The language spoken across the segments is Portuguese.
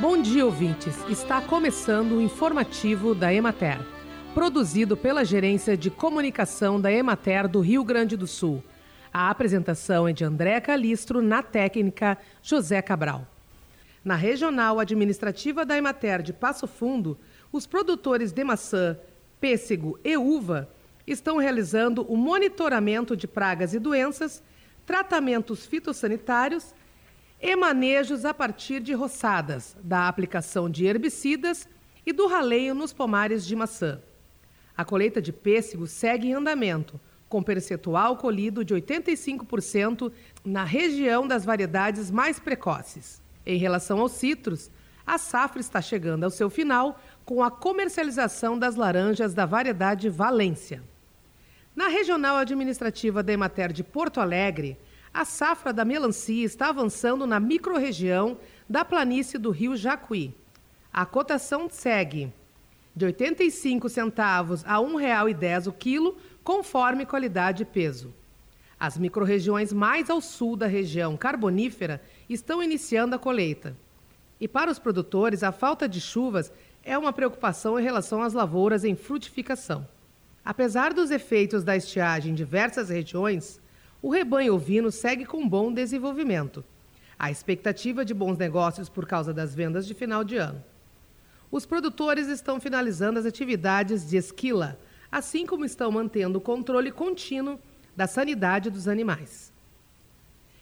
Bom dia, ouvintes. Está começando o informativo da Emater, produzido pela Gerência de Comunicação da Emater do Rio Grande do Sul. A apresentação é de André Calistro, na técnica José Cabral. Na regional administrativa da Emater de Passo Fundo, os produtores de maçã, pêssego e uva estão realizando o monitoramento de pragas e doenças, tratamentos fitossanitários e manejos a partir de roçadas, da aplicação de herbicidas e do raleio nos pomares de maçã. A colheita de pêssego segue em andamento, com percentual colhido de 85% na região das variedades mais precoces. Em relação aos citros, a safra está chegando ao seu final com a comercialização das laranjas da variedade Valência. Na regional administrativa da Emater de Porto Alegre, a safra da melancia está avançando na microrregião da planície do rio Jacuí. A cotação segue de 85 centavos a R$ 1,10 o quilo, conforme qualidade e peso. As microrregiões mais ao sul da região carbonífera estão iniciando a colheita. E para os produtores, a falta de chuvas é uma preocupação em relação às lavouras em frutificação. Apesar dos efeitos da estiagem em diversas regiões, o rebanho ovino segue com bom desenvolvimento. A expectativa de bons negócios por causa das vendas de final de ano. Os produtores estão finalizando as atividades de esquila, assim como estão mantendo o controle contínuo da sanidade dos animais.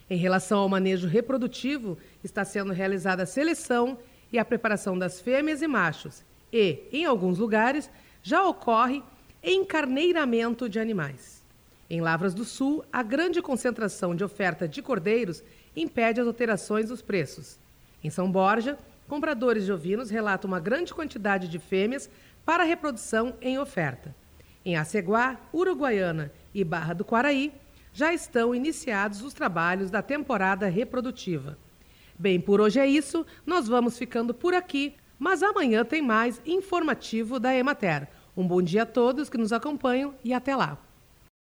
Em relação ao manejo reprodutivo, está sendo realizada a seleção e a preparação das fêmeas e machos, e, em alguns lugares, já ocorre encarneiramento de animais. Em Lavras do Sul, a grande concentração de oferta de cordeiros impede as alterações dos preços. Em São Borja, compradores de ovinos relatam uma grande quantidade de fêmeas para reprodução em oferta. Em Aceguá, Uruguaiana e Barra do Quaraí, já estão iniciados os trabalhos da temporada reprodutiva. Bem, por hoje é isso, nós vamos ficando por aqui, mas amanhã tem mais informativo da Emater. Um bom dia a todos que nos acompanham e até lá.